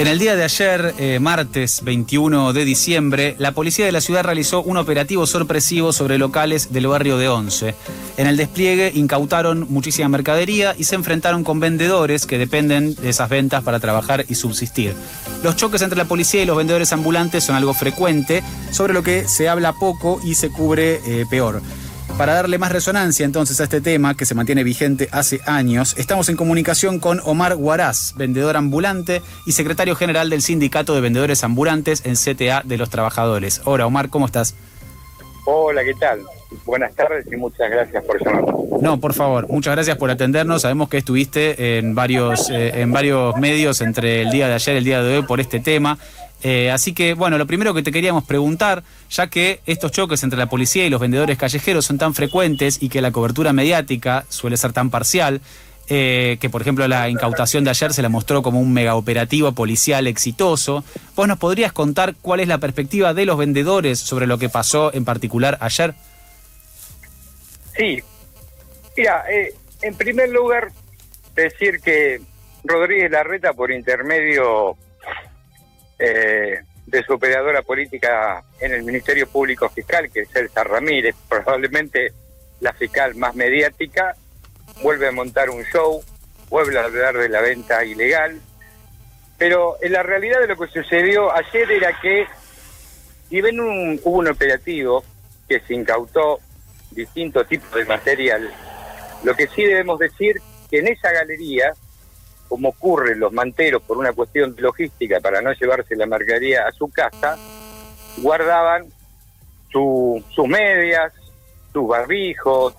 En el día de ayer, eh, martes 21 de diciembre, la policía de la ciudad realizó un operativo sorpresivo sobre locales del barrio de Once. En el despliegue incautaron muchísima mercadería y se enfrentaron con vendedores que dependen de esas ventas para trabajar y subsistir. Los choques entre la policía y los vendedores ambulantes son algo frecuente, sobre lo que se habla poco y se cubre eh, peor. Para darle más resonancia entonces a este tema que se mantiene vigente hace años, estamos en comunicación con Omar Guaraz, vendedor ambulante y secretario general del Sindicato de Vendedores Ambulantes en CTA de los Trabajadores. Hola Omar, ¿cómo estás? Hola, ¿qué tal? Buenas tardes y muchas gracias por llamarnos. No, por favor, muchas gracias por atendernos. Sabemos que estuviste en varios, eh, en varios medios entre el día de ayer y el día de hoy por este tema. Eh, así que, bueno, lo primero que te queríamos preguntar, ya que estos choques entre la policía y los vendedores callejeros son tan frecuentes y que la cobertura mediática suele ser tan parcial, eh, que por ejemplo la incautación de ayer se la mostró como un megaoperativo policial exitoso, ¿vos nos podrías contar cuál es la perspectiva de los vendedores sobre lo que pasó en particular ayer? Sí, mira, eh, en primer lugar, decir que Rodríguez Larreta, por intermedio eh, de su operadora política en el Ministerio Público Fiscal, que es Elsa Ramírez, probablemente la fiscal más mediática, vuelve a montar un show, vuelve a hablar de la venta ilegal, pero en la realidad de lo que sucedió ayer era que, y ven un, hubo un operativo que se incautó distintos tipos de material, lo que sí debemos decir que en esa galería como ocurre los manteros por una cuestión de logística para no llevarse la mercadería a su casa, guardaban sus medias, sus barbijos,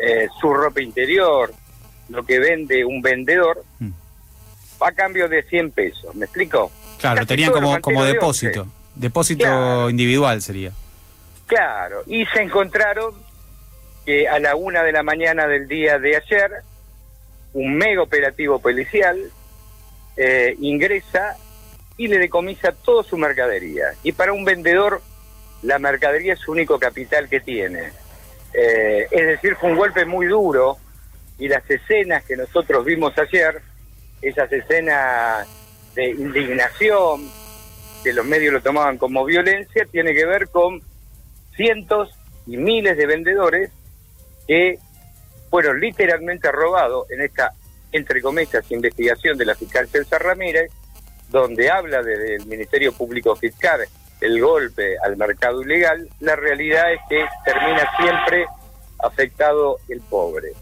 eh, su ropa interior, lo que vende un vendedor, mm. a cambio de 100 pesos. ¿Me explico? Claro, tenían como, como depósito, depósito individual sería. Claro, y se encontraron que a la una de la mañana del día de ayer un mega operativo policial, eh, ingresa y le decomisa toda su mercadería. Y para un vendedor, la mercadería es su único capital que tiene. Eh, es decir, fue un golpe muy duro y las escenas que nosotros vimos ayer, esas escenas de indignación, que los medios lo tomaban como violencia, tiene que ver con cientos y miles de vendedores que fueron literalmente robados en esta, entre comillas, investigación de la fiscal César Ramírez, donde habla desde el Ministerio Público Fiscal el golpe al mercado ilegal, la realidad es que termina siempre afectado el pobre.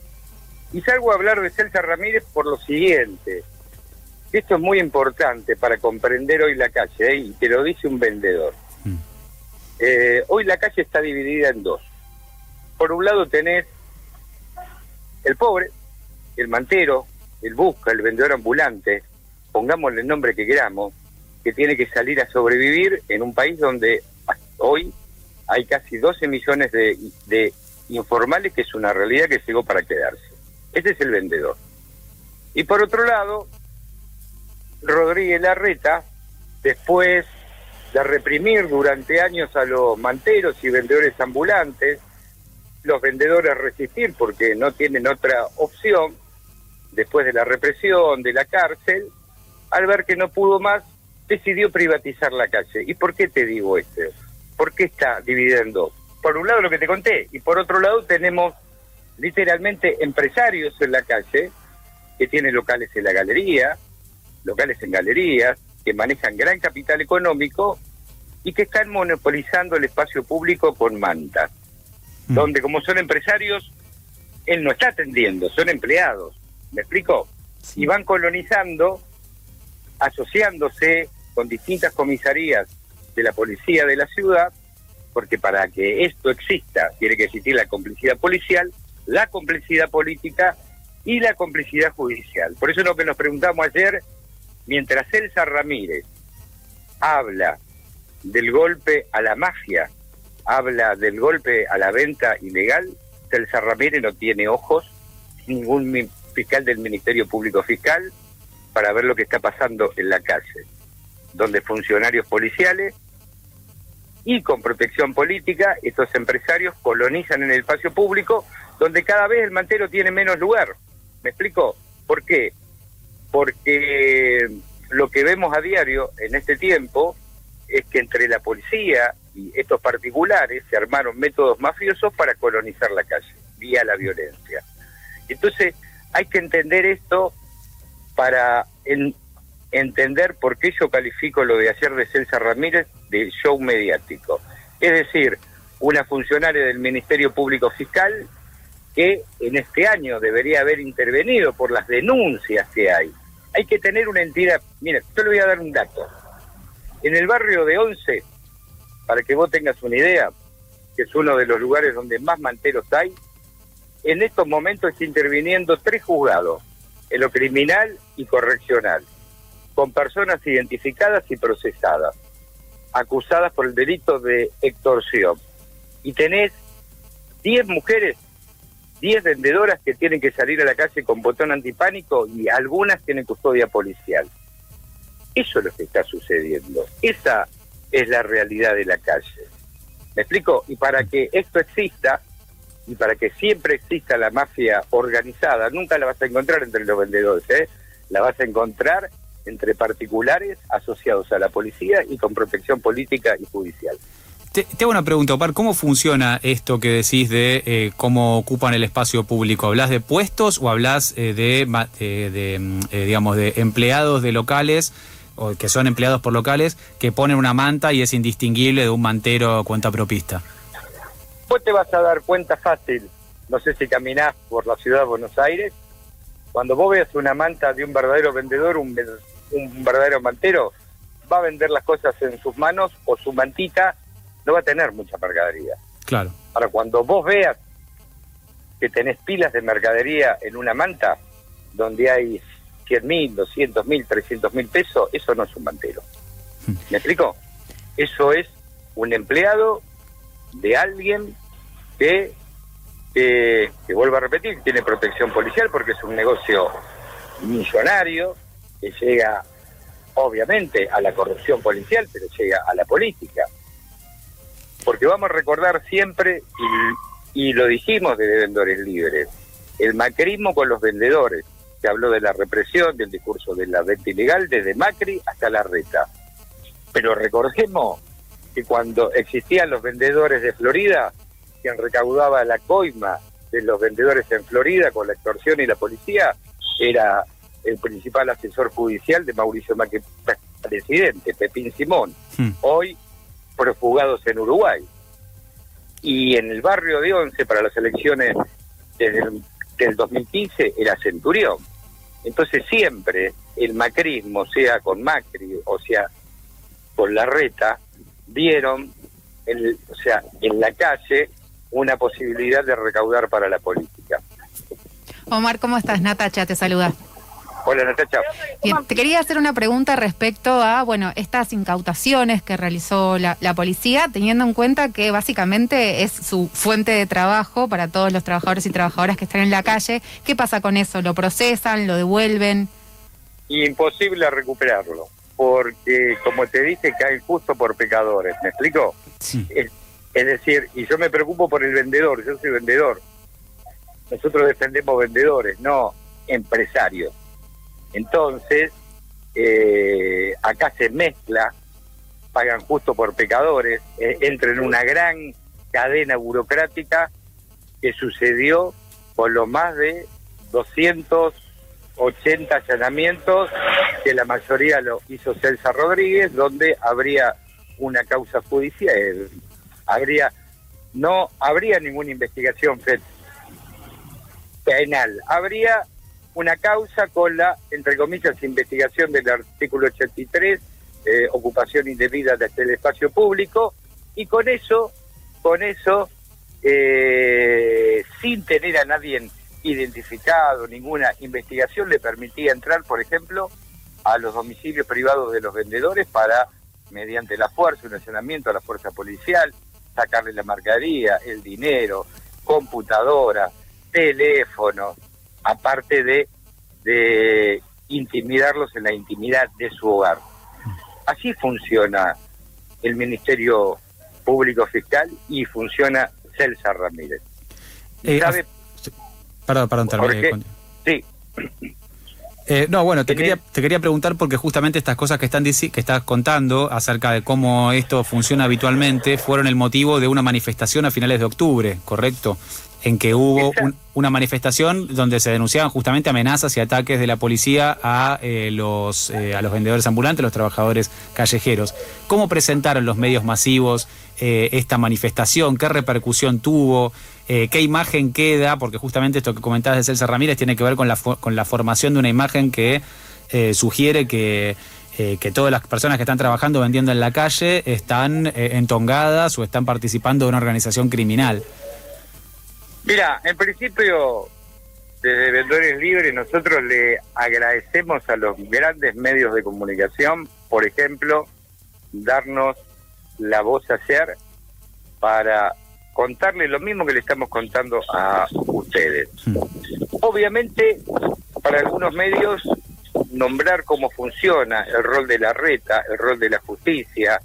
Y salgo a hablar de César Ramírez por lo siguiente. Esto es muy importante para comprender hoy la calle, ¿eh? y te lo dice un vendedor. Mm. Eh, hoy la calle está dividida en dos. Por un lado tenés el pobre, el mantero, el busca, el vendedor ambulante, pongámosle el nombre que queramos, que tiene que salir a sobrevivir en un país donde hoy hay casi 12 millones de, informales, que es una realidad que llegó para quedarse. Ese es el vendedor. Y por otro lado, Rodríguez Larreta, después de reprimir durante años a los manteros y vendedores ambulantes, los vendedores resistir porque no tienen otra opción después de la represión, de la cárcel, al ver que no pudo más, decidió privatizar la calle. ¿Y por qué te digo esto? ¿Por qué está dividiendo? Por un lado lo que te conté, y por otro lado tenemos literalmente empresarios en la calle que tienen locales en la galería, locales en galerías, que manejan gran capital económico y que están monopolizando el espacio público con mantas. Mm. donde como son empresarios, él no está atendiendo, son empleados, ¿me explico? Y van colonizando, asociándose con distintas comisarías de la policía de la ciudad, porque para que esto exista tiene que existir la complicidad policial, la complicidad política y la complicidad judicial. Por eso lo que nos preguntamos ayer, mientras Elsa Ramírez habla del golpe a la mafia, habla del golpe a la venta ilegal, Elsa Ramírez no tiene ojos, ningún fiscal del Ministerio Público Fiscal, para ver lo que está pasando en la calle, donde funcionarios policiales y con protección política, estos empresarios colonizan en el espacio público, donde cada vez el mantero tiene menos lugar. ¿Me explico? ¿Por qué? Porque lo que vemos a diario en este tiempo es que entre la policía y estos particulares se armaron métodos mafiosos para colonizar la calle, vía la violencia. Entonces, hay que entender esto para entender por qué yo califico lo de ayer de Celsa Ramírez de show mediático. Es decir, una funcionaria del Ministerio Público Fiscal que en este año debería haber intervenido por las denuncias que hay. Hay que tener una entidad. Mire, yo le voy a dar un dato. En el barrio de Once, para que vos tengas una idea, que es uno de los lugares donde más manteros hay, en estos momentos está interviniendo tres juzgados, en lo criminal y correccional, con personas identificadas y procesadas, acusadas por el delito de extorsión. Y tenés 10 mujeres 10 vendedoras que tienen que salir a la calle con botón antipánico y algunas tienen custodia policial. Eso es lo que está sucediendo. Esa es la realidad de la calle. ¿Me explico? Y para que esto exista, y para que siempre exista la mafia organizada, nunca la vas a encontrar entre los vendedores, ¿eh? la vas a encontrar entre particulares asociados a la policía y con protección política y judicial. Te, hago una pregunta, Opar, ¿cómo funciona esto que decís de eh, cómo ocupan el espacio público? ¿Hablas de puestos o hablas eh, de, de mm, eh, digamos, de empleados de locales o que son empleados por locales que ponen una manta y es indistinguible de un mantero cuenta propista? Vos te vas a dar cuenta fácil, no sé si caminás por la ciudad de Buenos Aires, cuando vos veas una manta de un verdadero vendedor, un, un verdadero mantero, va a vender las cosas en sus manos o su mantita no va a tener mucha mercadería. Claro. Ahora, cuando vos veas que tenés pilas de mercadería en una manta, donde hay 100 mil, 200 mil, 300 mil pesos, eso no es un mantero. Hmm. ¿Me explico? Eso es un empleado de alguien que, que, que vuelvo a repetir, tiene protección policial porque es un negocio millonario que llega obviamente a la corrupción policial, pero llega a la política porque vamos a recordar siempre, y, lo dijimos de vendedores libres, el macrismo con los vendedores, que habló de la represión, del discurso de la venta ilegal, desde Macri hasta la reta. Pero recordemos que cuando existían los vendedores de Florida, quien recaudaba la coima de los vendedores en Florida con la extorsión y la policía, era el principal asesor judicial de Mauricio Macri, presidente, Pepín Simón. Hmm. Hoy profugados en Uruguay. Y en el barrio de Once, para las elecciones desde el, del 2015, era Centurión. Entonces siempre el macrismo, sea con Macri o sea con la reta, vieron, el, o sea, en la calle una posibilidad de recaudar para la política. Omar, ¿cómo estás? Natacha te saluda. Hola Natacha. te quería hacer una pregunta respecto a, bueno, estas incautaciones que realizó la, policía, teniendo en cuenta que básicamente es su fuente de trabajo para todos los trabajadores y trabajadoras que están en la calle. ¿Qué pasa con eso? ¿Lo procesan? ¿Lo devuelven? Imposible recuperarlo, porque como te dije, cae justo por pecadores. ¿Me explico? Sí. Es, es decir, y yo me preocupo por el vendedor, yo soy vendedor. Nosotros defendemos vendedores, no empresarios. Entonces, eh, acá se mezcla, pagan justo por pecadores, eh, entra en una gran cadena burocrática que sucedió con lo más de 280 allanamientos, que la mayoría lo hizo Celsa Rodríguez, donde habría una causa judicial, habría no habría ninguna investigación penal, habría una causa con la, entre comillas, investigación del artículo 83, eh, ocupación indebida del espacio público, y con eso, con eso, eh, sin tener a nadie identificado, ninguna investigación le permitía entrar, por ejemplo, a los domicilios privados de los vendedores para, mediante la fuerza, un accionamiento a la fuerza policial, sacarle la mercadería, el dinero, computadora, teléfono, aparte de, de intimidarlos en la intimidad de su hogar. Así funciona el Ministerio Público Fiscal y funciona Celsa Ramírez. Eh, perdón, perdón, terminé. Sí. Eh, no, bueno, te quería, te quería preguntar porque justamente estas cosas que, están, que estás contando acerca de cómo esto funciona habitualmente fueron el motivo de una manifestación a finales de octubre, ¿correcto? En que hubo una manifestación donde se denunciaban justamente amenazas y ataques de la policía a, eh, los, eh, a los vendedores ambulantes, los trabajadores callejeros. ¿Cómo presentaron los medios masivos esta manifestación? ¿Qué repercusión tuvo? Eh, qué imagen queda, porque justamente esto que comentabas de Celsa Ramírez tiene que ver con la, con la formación de una imagen que eh, sugiere que, eh, que todas las personas que están trabajando vendiendo en la calle están entongadas o están participando de una organización criminal. Mira, en principio, desde Vendedores Libres nosotros le agradecemos a los grandes medios de comunicación, por ejemplo, darnos la voz ayer para contarle lo mismo que le estamos contando a ustedes. Obviamente, para algunos medios, nombrar cómo funciona el rol de la reta, el rol de la justicia,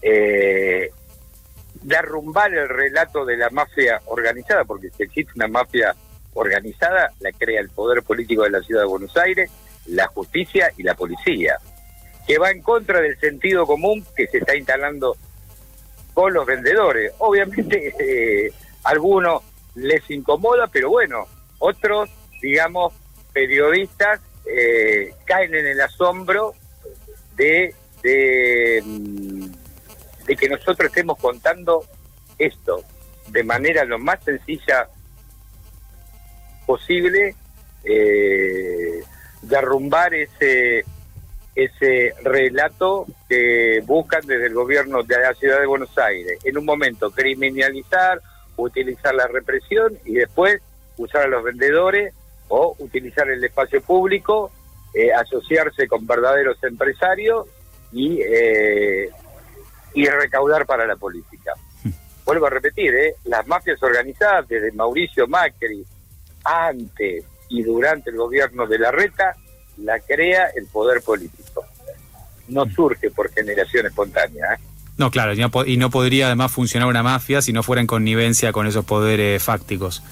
eh, derrumbar el relato de la mafia organizada, porque si existe una mafia organizada, la crea el poder político de la ciudad de Buenos Aires, la justicia y la policía, que va en contra del sentido común que se está instalando con los vendedores. Obviamente eh, algunos les incomoda, pero bueno, otros, digamos, periodistas eh, caen en el asombro mm, de, que nosotros estemos contando esto de manera lo más sencilla posible, eh, derrumbar ese ese relato que buscan desde el gobierno de la ciudad de Buenos Aires. En un momento criminalizar, utilizar la represión y después usar a los vendedores o utilizar el espacio público, eh, asociarse con verdaderos empresarios y, eh, y recaudar para la política. Vuelvo a repetir, ¿eh? las mafias organizadas desde Mauricio Macri, antes y durante el gobierno de la RETA, la crea el poder político. No mm. surge por generación espontánea. ¿eh? No, claro, y no, podría además funcionar una mafia si no fuera en connivencia con esos poderes fácticos.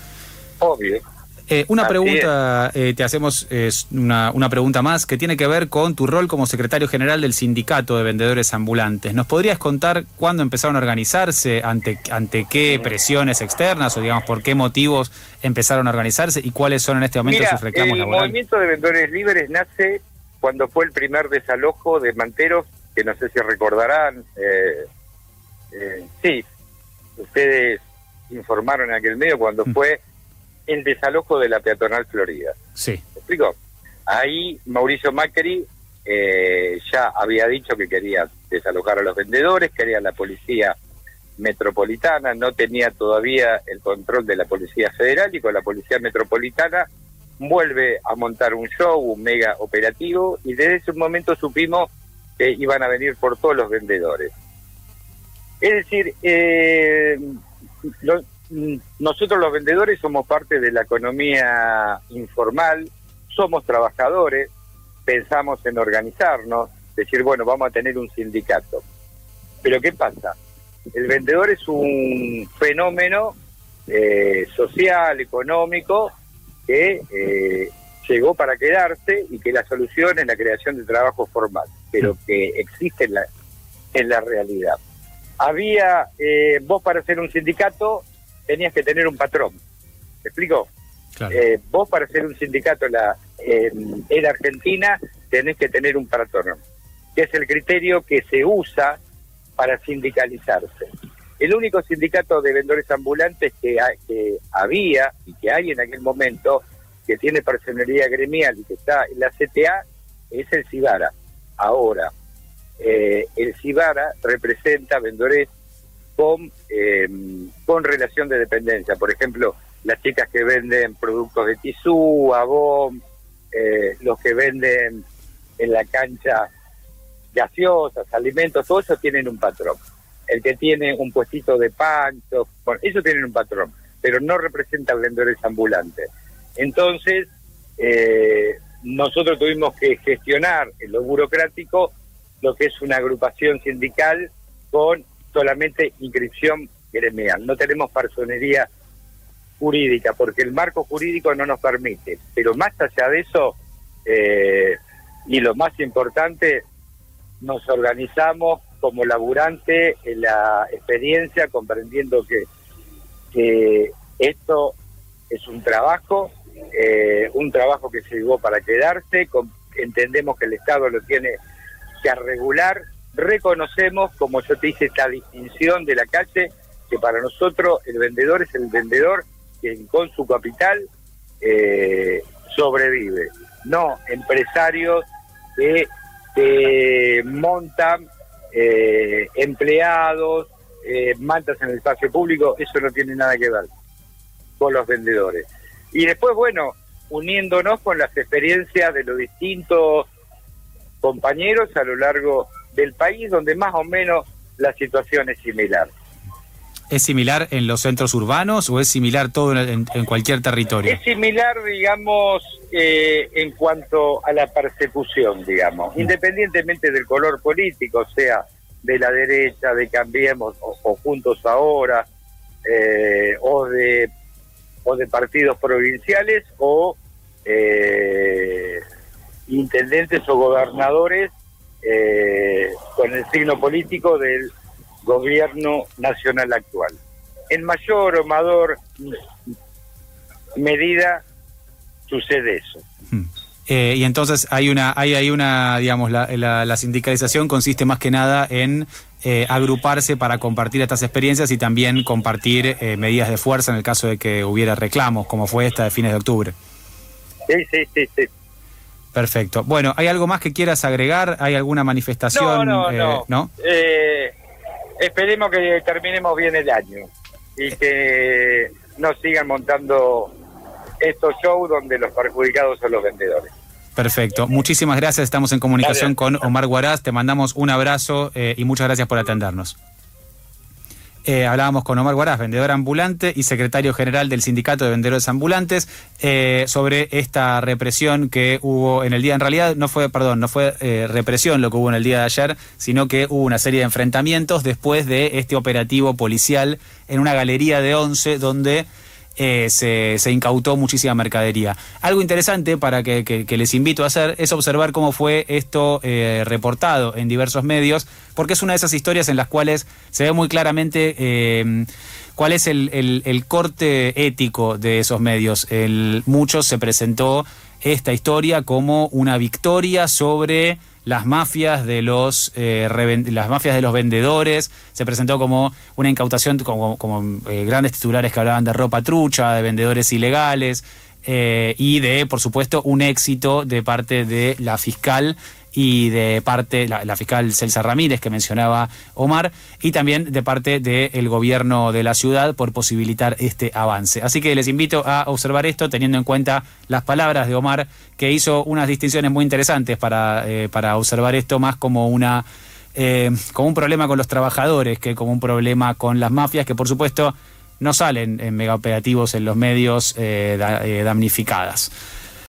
Obvio. Eh, una pregunta, eh, te hacemos una, una, pregunta más que tiene que ver con tu rol como secretario general del Sindicato de Vendedores Ambulantes. ¿Nos podrías contar cuándo empezaron a organizarse, ante, ante qué presiones externas o digamos por qué motivos empezaron a organizarse y cuáles son en este momento sus reclamos el movimiento de Vendedores Libres nace cuando fue el primer desalojo de Manteros, que no sé si recordarán. Eh, sí, ustedes informaron en aquel medio cuando mm. fue el desalojo de la peatonal Florida. Sí. ¿Me explico? Ahí Mauricio Macri eh, ya había dicho que quería desalojar a los vendedores, quería la policía metropolitana, no tenía todavía el control de la policía federal y con la policía metropolitana vuelve a montar un show, un mega operativo y desde ese momento supimos que iban a venir por todos los vendedores. Es decir, eh, nosotros los vendedores somos parte de la economía informal, somos trabajadores, pensamos en organizarnos, decir, bueno, vamos a tener un sindicato. Pero ¿qué pasa? El vendedor es un fenómeno eh, social, económico, que eh, llegó para quedarse y que la solución es la creación de trabajo formal, pero que existe en la, en la realidad. Había, eh, vos para ser un sindicato tenías que tener un patrón. ¿Me explico? Eh, vos para ser un sindicato en la, en, Argentina tenés que tener un patrón, que es el criterio que se usa para sindicalizarse. El único sindicato de vendedores ambulantes que, que había y que hay en aquel momento, que tiene personalidad gremial y que está en la CTA, es el Cibara. Ahora, eh, el Cibara representa vendedores con, eh, con relación de dependencia. Por ejemplo, las chicas que venden productos de tisú, abón, eh, los que venden en la cancha gaseosas, alimentos, todo eso tienen un patrón. El que tiene un puestito de pancho, bueno, eso tienen un patrón, pero no representan vendedores ambulantes. Entonces, eh, nosotros tuvimos que gestionar en lo burocrático lo que es una agrupación sindical con solamente inscripción gremial. No tenemos personería jurídica porque el marco jurídico no nos permite. Pero más allá de eso, eh, y lo más importante, nos organizamos como laburante en la experiencia, comprendiendo que, que esto es un trabajo, eh, un trabajo que se llegó para quedarse, entendemos que el Estado lo tiene que regular, reconocemos, como yo te dije, esta distinción de la calle, que para nosotros el vendedor es el vendedor quien con su capital eh, sobrevive, no empresarios que, montan eh, empleados, eh, mantas en el espacio público, eso no tiene nada que ver con los vendedores. Y después, bueno, uniéndonos con las experiencias de los distintos compañeros a lo largo del país, donde más o menos la situación es similar. ¿Es similar en los centros urbanos o es similar todo en, cualquier territorio? Es similar, digamos, eh, en cuanto a la persecución, digamos, mm. independientemente del color político, sea de la derecha, de Cambiemos o, Juntos Ahora, eh, o de o de partidos provinciales o eh, intendentes o gobernadores con el signo político del gobierno nacional actual. En mayor o menor medida sucede eso. Hmm. Eh, y entonces hay una, hay, hay una, digamos, la, la, sindicalización consiste más que nada en eh, agruparse para compartir estas experiencias y también compartir eh, medidas de fuerza en el caso de que hubiera reclamos, como fue esta de fines de octubre. Sí, sí, sí, sí. Perfecto. Bueno, ¿hay algo más que quieras agregar? ¿Hay alguna manifestación? No, no, no. esperemos que terminemos bien el año y que no sigan montando estos shows donde los perjudicados son los vendedores. Perfecto. Muchísimas gracias. Estamos en comunicación con Omar Guaraz. Te mandamos un abrazo eh, y muchas gracias por atendernos. Eh, hablábamos con Omar Guaraz, vendedor ambulante y secretario general del Sindicato de Vendedores Ambulantes, eh, sobre esta represión que hubo en el día. En realidad no fue, perdón, no fue represión lo que hubo en el día de ayer, sino que hubo una serie de enfrentamientos después de este operativo policial en una galería de once donde eh, se, incautó muchísima mercadería. Algo interesante para que, les invito a hacer es observar cómo fue esto eh, reportado en diversos medios, porque es una de esas historias en las cuales se ve muy claramente eh, cuál es el, corte ético de esos medios. Muchos se presentó esta historia como una victoria sobre las mafias de los eh, las mafias de los vendedores. Se presentó como una incautación como, eh, grandes titulares que hablaban de ropa trucha de vendedores ilegales eh, y de por supuesto un éxito de parte de la fiscal y de parte, la, fiscal Celsa Ramírez que mencionaba Omar, y también de parte del gobierno de la ciudad por posibilitar este avance. Así que les invito a observar esto teniendo en cuenta las palabras de Omar, que hizo unas distinciones muy interesantes para, eh, para observar esto más como una... Eh, como un problema con los trabajadores que como un problema con las mafias que por supuesto no salen en megaoperativos en los medios eh, damnificadas.